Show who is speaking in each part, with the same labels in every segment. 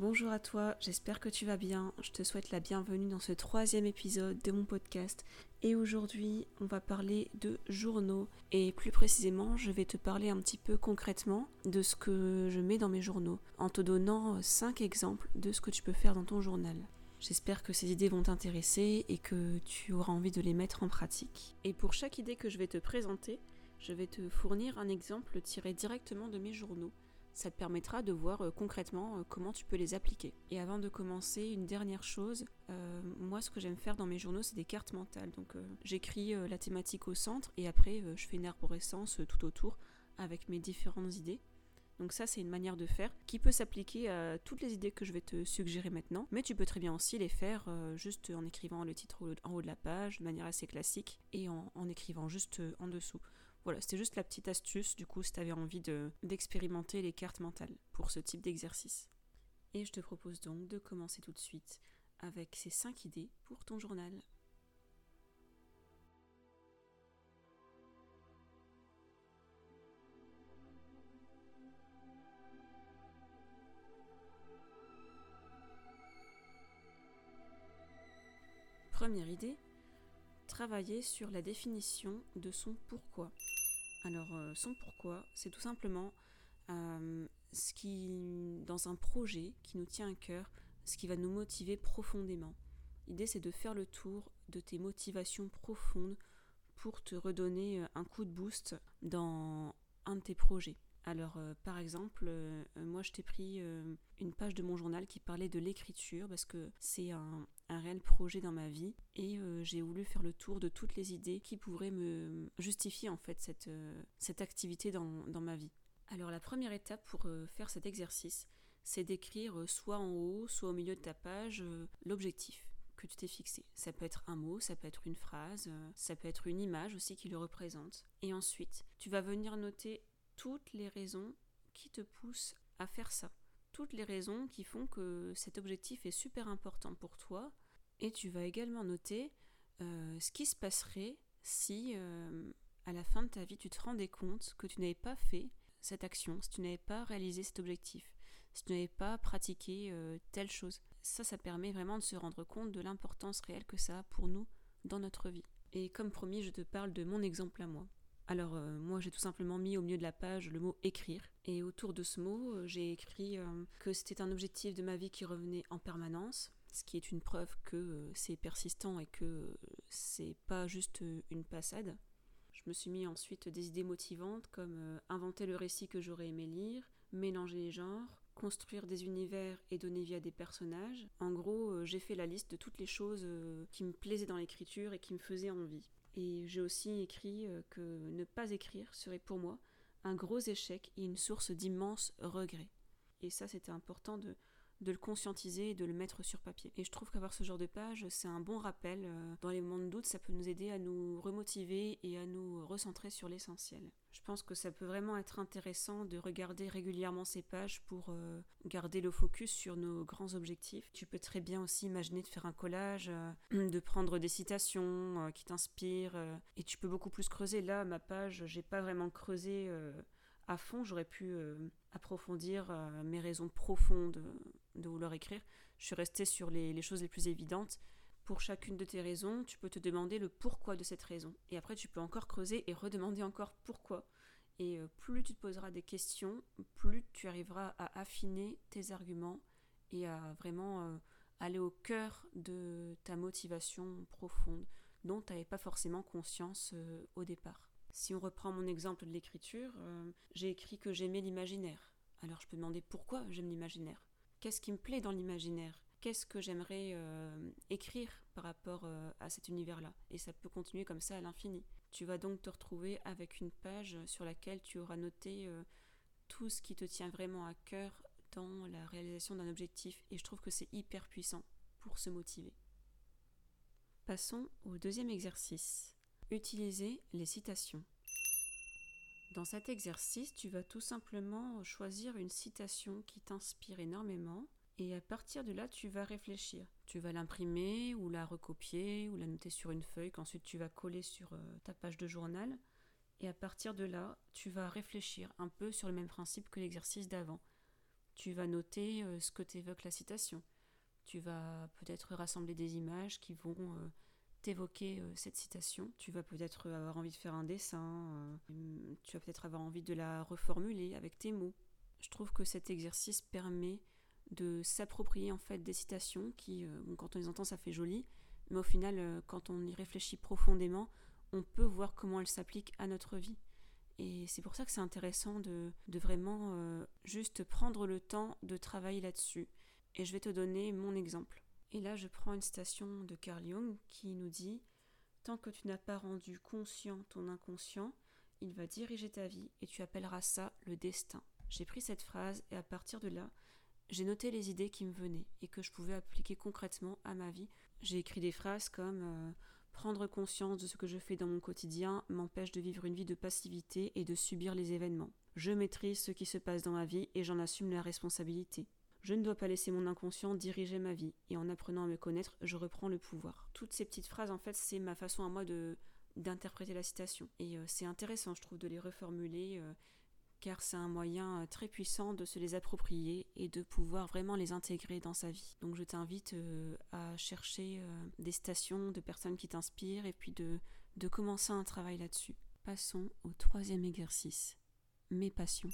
Speaker 1: Bonjour à toi, j'espère que tu vas bien. Je te souhaite la bienvenue dans ce troisième épisode de mon podcast. Et aujourd'hui, on va parler de journaux. Et plus précisément, je vais te parler un petit peu concrètement de ce que je mets dans mes journaux, en te donnant 5 exemples de ce que tu peux faire dans ton journal. J'espère que ces idées vont t'intéresser et que tu auras envie de les mettre en pratique. Et pour chaque idée que je vais te présenter, je vais te fournir un exemple tiré directement de mes journaux ça te permettra de voir euh, concrètement euh, comment tu peux les appliquer. Et avant de commencer, une dernière chose, euh, moi ce que j'aime faire dans mes journaux, c'est des cartes mentales. Donc j'écris la thématique au centre et après je fais une arborescence tout autour avec mes différentes idées. Donc ça, c'est une manière de faire qui peut s'appliquer à toutes les idées que je vais te suggérer maintenant, mais tu peux très bien aussi les faire juste en écrivant le titre en haut de la page de manière assez classique et en écrivant juste en dessous. Voilà, c'était juste la petite astuce, du coup, si tu avais envie d'expérimenter les cartes mentales pour ce type d'exercice. Et je te propose donc de commencer tout de suite avec ces 5 idées pour ton journal. Première idée, sur la définition de son pourquoi. Alors, euh, son pourquoi, c'est tout simplement euh, ce qui, dans un projet qui nous tient à cœur, ce qui va nous motiver profondément. L'idée, c'est de faire le tour de tes motivations profondes pour te redonner euh, un coup de boost dans un de tes projets. Alors, par exemple, moi, je t'ai pris une page de mon journal qui parlait de l'écriture parce que c'est un, réel projet dans ma vie et euh, j'ai voulu faire le tour de toutes les idées qui pourraient me justifier en fait cette, euh, activité dans, ma vie. Alors la première étape pour euh, faire cet exercice, c'est d'écrire soit en haut, soit au milieu de ta page l'objectif que tu t'es fixé. Ça peut être un mot, ça peut être une phrase, ça peut être une image aussi qui le représente. Et ensuite, tu vas venir noter toutes les raisons qui te poussent à faire ça toutes les raisons qui font que cet objectif est super important pour toi. Et tu vas également noter euh, ce qui se passerait si euh, à la fin de ta vie tu te rendais compte que tu n'avais pas fait cette action, si tu n'avais pas réalisé cet objectif, si tu n'avais pas pratiqué euh, telle chose. Ça, ça permet vraiment de se rendre compte de l'importance réelle que ça a pour nous dans notre vie. Et comme promis, je te parle de mon exemple à moi. Alors euh, moi j'ai tout simplement mis au milieu de la page le mot écrire et autour de ce mot euh, j'ai écrit euh, que c'était un objectif de ma vie qui revenait en permanence, ce qui est une preuve que c'est persistant et que c'est pas juste une passade. Je me suis mis ensuite des idées motivantes comme inventer le récit que j'aurais aimé lire, mélanger les genres, construire des univers et donner vie à des personnages. En gros, j'ai fait la liste de toutes les choses qui me plaisaient dans l'écriture et qui me faisaient envie. Et j'ai aussi écrit euh, que ne pas écrire serait pour moi un gros échec et une source d'immenses regrets. Et ça, c'était important de, de le conscientiser et de le mettre sur papier. Et je trouve qu'avoir ce genre de page, c'est un bon rappel. Euh, dans les moments de doute, ça peut nous aider à nous remotiver et à nous recentrer sur l'essentiel. Je pense que ça peut vraiment être intéressant de regarder régulièrement ces pages pour euh, garder le focus sur nos grands objectifs. Tu peux très bien aussi imaginer de faire un collage, euh, de prendre des citations qui t'inspirent, et tu peux beaucoup plus creuser. Là, ma page, j'ai pas vraiment creusé à fond, j'aurais pu approfondir mes raisons profondes de vouloir écrire. Je suis restée sur les, choses les plus évidentes. Pour chacune de tes raisons, tu peux te demander le pourquoi de cette raison. Et après, tu peux encore creuser et redemander encore pourquoi. Et euh, plus tu te poseras des questions, plus tu arriveras à affiner tes arguments et à vraiment euh, aller au cœur de ta motivation profonde dont tu n'avais pas forcément conscience euh, au départ. Si on reprend mon exemple de l'écriture, j'ai écrit que j'aimais l'imaginaire. Alors je peux demander pourquoi j'aime l'imaginaire qu'est-ce qui me plaît dans l'imaginaire? Qu'est-ce que j'aimerais euh, écrire par rapport euh, à cet univers-là? Et ça peut continuer comme ça à l'infini. Tu vas donc te retrouver avec une page sur laquelle tu auras noté euh, tout ce qui te tient vraiment à cœur dans la réalisation d'un objectif. Et je trouve que c'est hyper puissant pour se motiver. Passons au deuxième exercice. Utiliser les citations. Dans cet exercice, tu vas tout simplement choisir une citation qui t'inspire énormément et à partir de là, tu vas réfléchir. Tu vas l'imprimer ou la recopier ou la noter sur une feuille qu'ensuite tu vas coller sur euh, ta page de journal. Et à partir de là, tu vas réfléchir un peu sur le même principe que l'exercice d'avant. Tu vas noter ce que t'évoque la citation. Tu vas peut-être rassembler des images qui vont t'évoquer cette citation. Tu vas peut-être avoir envie de faire un dessin. tu vas peut-être avoir envie de la reformuler avec tes mots. Je trouve que cet exercice permet de s'approprier en fait des citations qui, quand on les entend, ça fait joli, mais au final, quand on y réfléchit profondément, on peut voir comment elles s'appliquent à notre vie. Et c'est pour ça que c'est intéressant de, vraiment euh, juste prendre le temps de travailler là-dessus. Et je vais te donner mon exemple. Et là, je prends une citation de Carl Jung qui nous dit Tant que tu n'as pas rendu conscient ton inconscient, il va diriger ta vie et tu appelleras ça le destin. J'ai pris cette phrase et à partir de là, j'ai noté les idées qui me venaient et que je pouvais appliquer concrètement à ma vie. J'ai écrit des phrases comme euh, Prendre conscience de ce que je fais dans mon quotidien m'empêche de vivre une vie de passivité et de subir les événements. Je maîtrise ce qui se passe dans ma vie et j'en assume la responsabilité. Je ne dois pas laisser mon inconscient diriger ma vie, et en apprenant à me connaître, je reprends le pouvoir. Toutes ces petites phrases, en fait, c'est ma façon à moi d'interpréter la citation. Et euh, c'est intéressant, je trouve, de les reformuler euh, car c'est un moyen euh, très puissant de se les approprier et de pouvoir vraiment les intégrer dans sa vie. Donc je t'invite à chercher des stations de personnes qui t'inspirent et puis de, de commencer un travail là-dessus. Passons au troisième exercice, mes passions.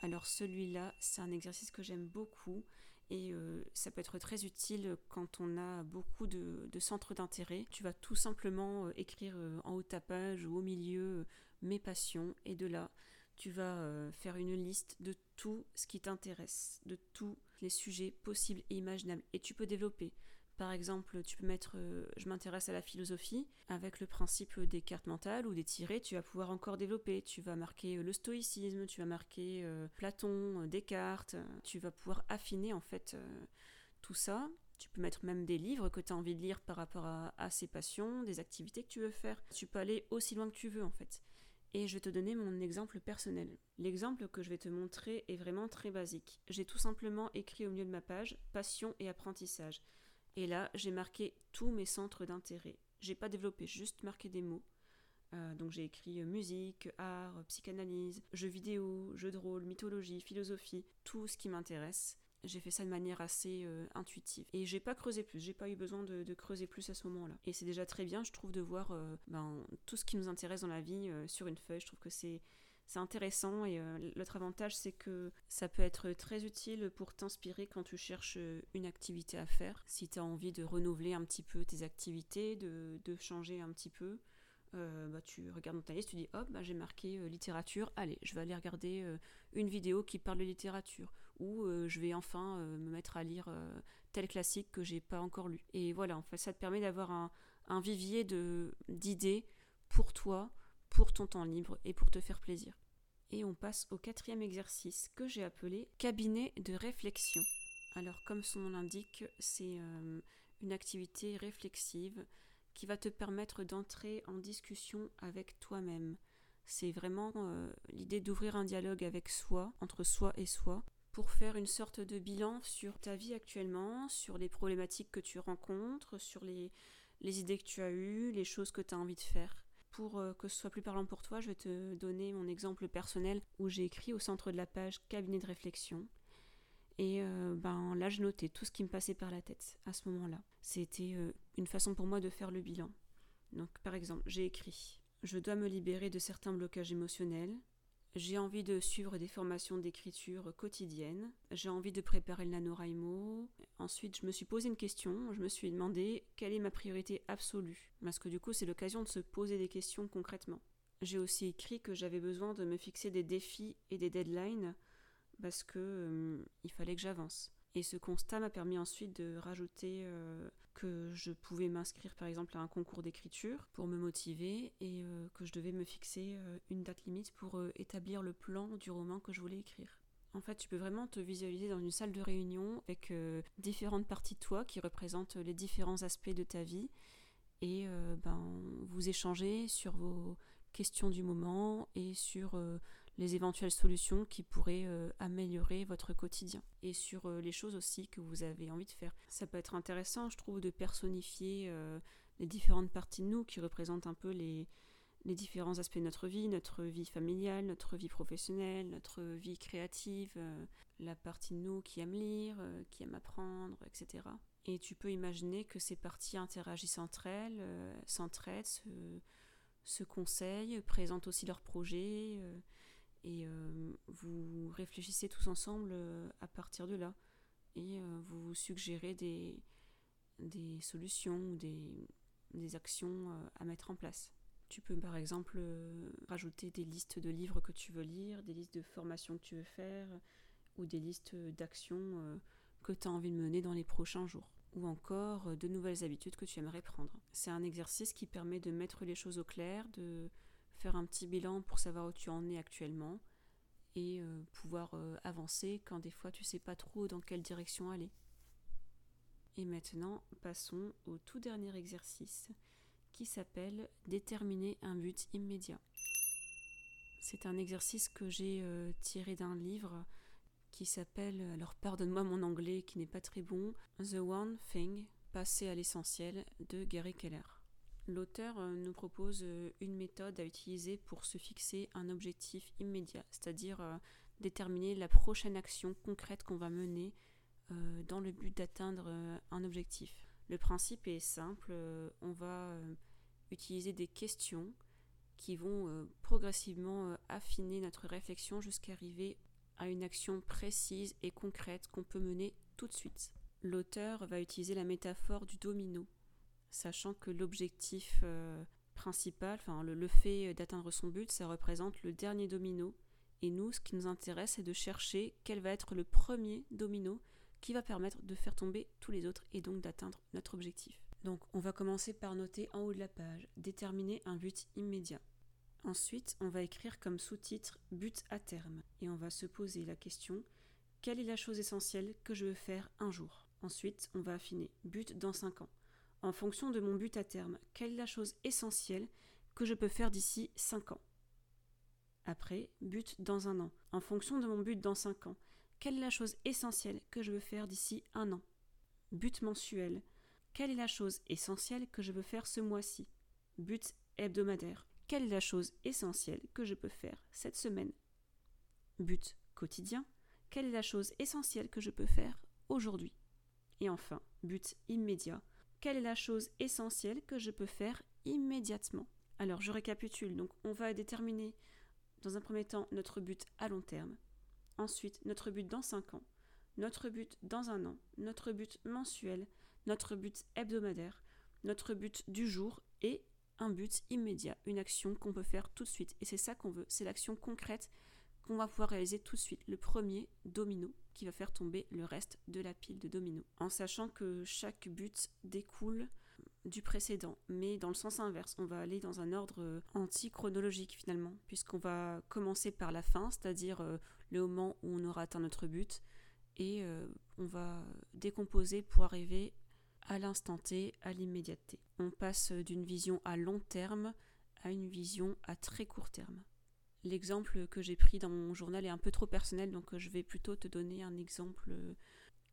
Speaker 1: Alors celui-là, c'est un exercice que j'aime beaucoup et ça peut être très utile quand on a beaucoup de, centres d'intérêt. Tu vas tout simplement écrire en haut de page ou au milieu mes passions et de là, tu vas euh, faire une liste de tout ce qui t'intéresse, de tous les sujets possibles et imaginables. Et tu peux développer. Par exemple, tu peux mettre euh, je m'intéresse à la philosophie avec le principe des cartes mentales ou des tirets, tu vas pouvoir encore développer. Tu vas marquer euh, le stoïcisme, tu vas marquer Platon, Descartes, tu vas pouvoir affiner en fait tout ça. Tu peux mettre même des livres que tu as envie de lire par rapport à, à ces passions, des activités que tu veux faire. Tu peux aller aussi loin que tu veux en fait. Et je vais te donner mon exemple personnel. L'exemple que je vais te montrer est vraiment très basique. J'ai tout simplement écrit au milieu de ma page passion et apprentissage. Et là, j'ai marqué tous mes centres d'intérêt. J'ai pas développé, juste marqué des mots. Euh, donc j'ai écrit musique, art, psychanalyse, jeux vidéo, jeux de rôle, mythologie, philosophie, tout ce qui m'intéresse j'ai fait ça de manière assez euh, intuitive. Et j'ai pas creusé plus, j'ai pas eu besoin de, creuser plus à ce moment-là. Et c'est déjà très bien, je trouve, de voir euh, ben, tout ce qui nous intéresse dans la vie euh, sur une feuille. Je trouve que c'est c'est intéressant et l'autre avantage c'est que ça peut être très utile pour t'inspirer quand tu cherches une activité à faire. Si tu as envie de renouveler un petit peu tes activités, de, changer un petit peu, bah, tu regardes dans ta liste, tu dis hop, bah, j'ai marqué littérature, allez, je vais aller regarder une vidéo qui parle de littérature ou euh, je vais enfin euh, me mettre à lire euh, tel classique que j'ai pas encore lu. Et voilà, en fait, ça te permet d'avoir un, vivier d'idées pour toi, pour ton temps libre et pour te faire plaisir. Et on passe au quatrième exercice que j'ai appelé cabinet de réflexion. Alors comme son nom l'indique, c'est une activité réflexive qui va te permettre d'entrer en discussion avec toi-même. C'est vraiment l'idée d'ouvrir un dialogue avec soi, entre soi et soi, pour faire une sorte de bilan sur ta vie actuellement, sur les problématiques que tu rencontres, sur les, idées que tu as eues, les choses que tu as envie de faire. Euh, que ce soit plus parlant pour toi, je vais te donner mon exemple personnel où j'ai écrit au centre de la page cabinet de réflexion. Et euh, ben, là, je notais tout ce qui me passait par la tête à ce moment-là. C'était euh, une façon pour moi de faire le bilan. Donc, par exemple, j'ai écrit Je dois me libérer de certains blocages émotionnels, j'ai envie de suivre des formations d'écriture quotidiennes. J'ai envie de préparer le NaNoWriMo. Ensuite, je me suis posé une question. Je me suis demandé quelle est ma priorité absolue. Parce que du coup, c'est l'occasion de se poser des questions concrètement. J'ai aussi écrit que j'avais besoin de me fixer des défis et des deadlines parce que euh, il fallait que j'avance. Et ce constat m'a permis ensuite de rajouter euh, que je pouvais m'inscrire par exemple à un concours d'écriture pour me motiver et euh, que je devais me fixer euh, une date limite pour établir le plan du roman que je voulais écrire. En fait, tu peux vraiment te visualiser dans une salle de réunion avec différentes parties de toi qui représentent les différents aspects de ta vie et ben, vous échanger sur vos questions du moment et sur les éventuelles solutions qui pourraient euh, améliorer votre quotidien et sur euh, les choses aussi que vous avez envie de faire. Ça peut être intéressant, je trouve, de personnifier euh, les différentes parties de nous qui représentent un peu les, les différents aspects de notre vie, notre vie familiale, notre vie professionnelle, notre vie créative, la partie de nous qui aime lire, qui aime apprendre, etc. Et tu peux imaginer que ces parties interagissent entre elles, s'entraident, se, conseillent, présentent aussi leurs projets, et vous réfléchissez tous ensemble à partir de là. Et vous vous suggérez des, des solutions ou des, des actions à mettre en place. Tu peux par exemple euh, rajouter des listes de livres que tu veux lire, des listes de formations que tu veux faire, ou des listes d'actions euh, que tu as envie de mener dans les prochains jours, ou encore euh, de nouvelles habitudes que tu aimerais prendre. C'est un exercice qui permet de mettre les choses au clair, de faire un petit bilan pour savoir où tu en es actuellement, et pouvoir avancer quand des fois tu sais pas trop dans quelle direction aller. Et maintenant, passons au tout dernier exercice qui s'appelle Déterminer un but immédiat. C'est un exercice que j'ai euh, tiré d'un livre qui s'appelle, alors pardonne-moi mon anglais qui n'est pas très bon, The One Thing, passer à l'essentiel de Gary Keller. L'auteur euh, nous propose euh, une méthode à utiliser pour se fixer un objectif immédiat, c'est-à-dire déterminer la prochaine action concrète qu'on va mener dans le but d'atteindre un objectif. Le principe est simple, euh, on va euh, utiliser des questions qui vont euh, progressivement affiner notre réflexion jusqu'à arriver à une action précise et concrète qu'on peut mener tout de suite. L'auteur va utiliser la métaphore du domino, sachant que l'objectif principal, enfin le, fait d'atteindre son but, ça représente le dernier domino. Et nous, ce qui nous intéresse, c'est de chercher quel va être le premier domino qui va permettre de faire tomber tous les autres et donc d'atteindre notre objectif. Donc on va commencer par noter en haut de la page, déterminer un but immédiat. Ensuite, on va écrire comme sous-titre but à terme et on va se poser la question quelle est la chose essentielle que je veux faire un jour? Ensuite, on va affiner but dans 5 ans. En fonction de mon but à terme, quelle est la chose essentielle que je peux faire d'ici 5 ans? Après, but dans un an. En fonction de mon but dans 5 ans, quelle est la chose essentielle que je veux faire d'ici un an? But mensuel. Quelle est la chose essentielle que je veux faire ce mois-ci? But hebdomadaire. Quelle est la chose essentielle que je peux faire cette semaine? But quotidien. Quelle est la chose essentielle que je peux faire aujourd'hui? Et enfin, but immédiat. Quelle est la chose essentielle que je peux faire immédiatement. Alors, je récapitule. Donc, on va déterminer dans un premier temps notre but à long terme, Ensuite, notre but dans 5 ans, notre but dans un an, notre but mensuel, notre but hebdomadaire, notre but du jour. Et un but immédiat, une action qu'on peut faire tout de suite. Et c'est ça qu'on veut, c'est l'action concrète qu'on va pouvoir réaliser tout de suite, le premier domino qui va faire tomber le reste de la pile de dominos. En sachant que chaque but découle du précédent, mais dans le sens inverse. On va aller dans un ordre euh, anti-chronologique finalement, puisqu'on va commencer par la fin, c'est-à-dire euh, le moment où on aura atteint notre but, et euh, on va décomposer pour arriver à l'instant T, à l'immédiateté. On passe d'une vision à long terme à une vision à très court terme. L'exemple que j'ai pris dans mon journal est un peu trop personnel, donc je vais plutôt te donner un exemple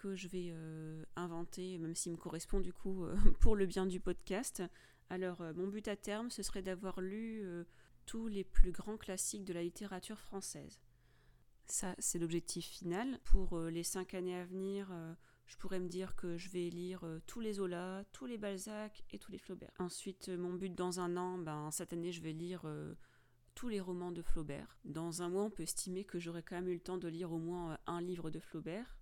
Speaker 1: que je vais euh, inventer, même s'il me correspond du coup euh, pour le bien du podcast. Alors, euh, mon but à terme, ce serait d'avoir lu tous les plus grands classiques de la littérature française. Ça, c'est l'objectif final. Pour les cinq années à venir, je pourrais me dire que je vais lire tous les Zola, tous les Balzac et tous les Flaubert. Ensuite, mon but dans un an, ben, cette année, je vais lire les romans de Flaubert. Dans un mois, on peut estimer que j'aurai quand même eu le temps de lire au moins un livre de Flaubert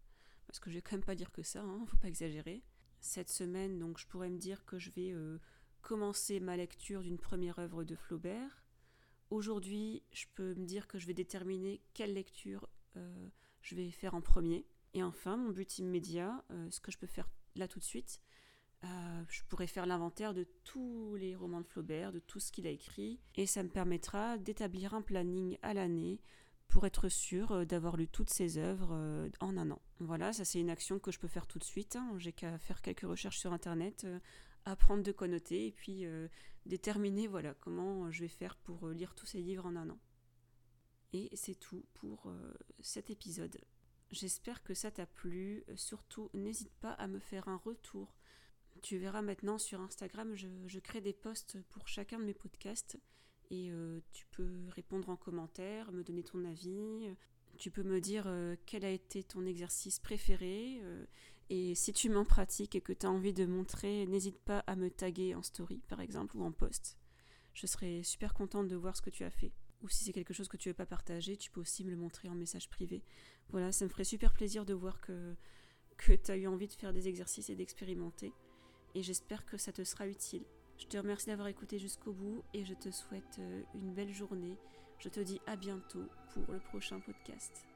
Speaker 1: parce que je vais quand même pas dire que ça, hein, faut pas exagérer. Cette semaine, donc, je pourrais me dire que je vais euh, commencer ma lecture d'une première œuvre de Flaubert. Aujourd'hui, je peux me dire que je vais déterminer quelle lecture euh, je vais faire en premier. Et enfin, mon but immédiat, euh, ce que je peux faire là tout de suite, je pourrais faire l'inventaire de tous les romans de Flaubert, de tout ce qu'il a écrit, et ça me permettra d'établir un planning à l'année pour être sûr euh, d'avoir lu toutes ses œuvres euh, en un an. Voilà, ça c'est une action que je peux faire tout de suite. Hein. J'ai qu'à faire quelques recherches sur Internet, euh, apprendre de quoi noter et puis déterminer voilà comment je vais faire pour lire tous ces livres en un an. Et c'est tout pour cet épisode. J'espère que ça t'a plu. Surtout, n'hésite pas à me faire un retour. Tu verras maintenant sur Instagram, je, crée des posts pour chacun de mes podcasts et tu peux répondre en commentaire, me donner ton avis. Tu peux me dire quel a été ton exercice préféré. et si tu m'en pratiques et que tu as envie de montrer, n'hésite pas à me taguer en story par exemple ou en post. Je serai super contente de voir ce que tu as fait. Ou si c'est quelque chose que tu veux pas partager, tu peux aussi me le montrer en message privé. Voilà, ça me ferait super plaisir de voir que, que tu as eu envie de faire des exercices et d'expérimenter. Et j'espère que ça te sera utile. Je te remercie d'avoir écouté jusqu'au bout et je te souhaite euh, une belle journée. Je te dis à bientôt pour le prochain podcast.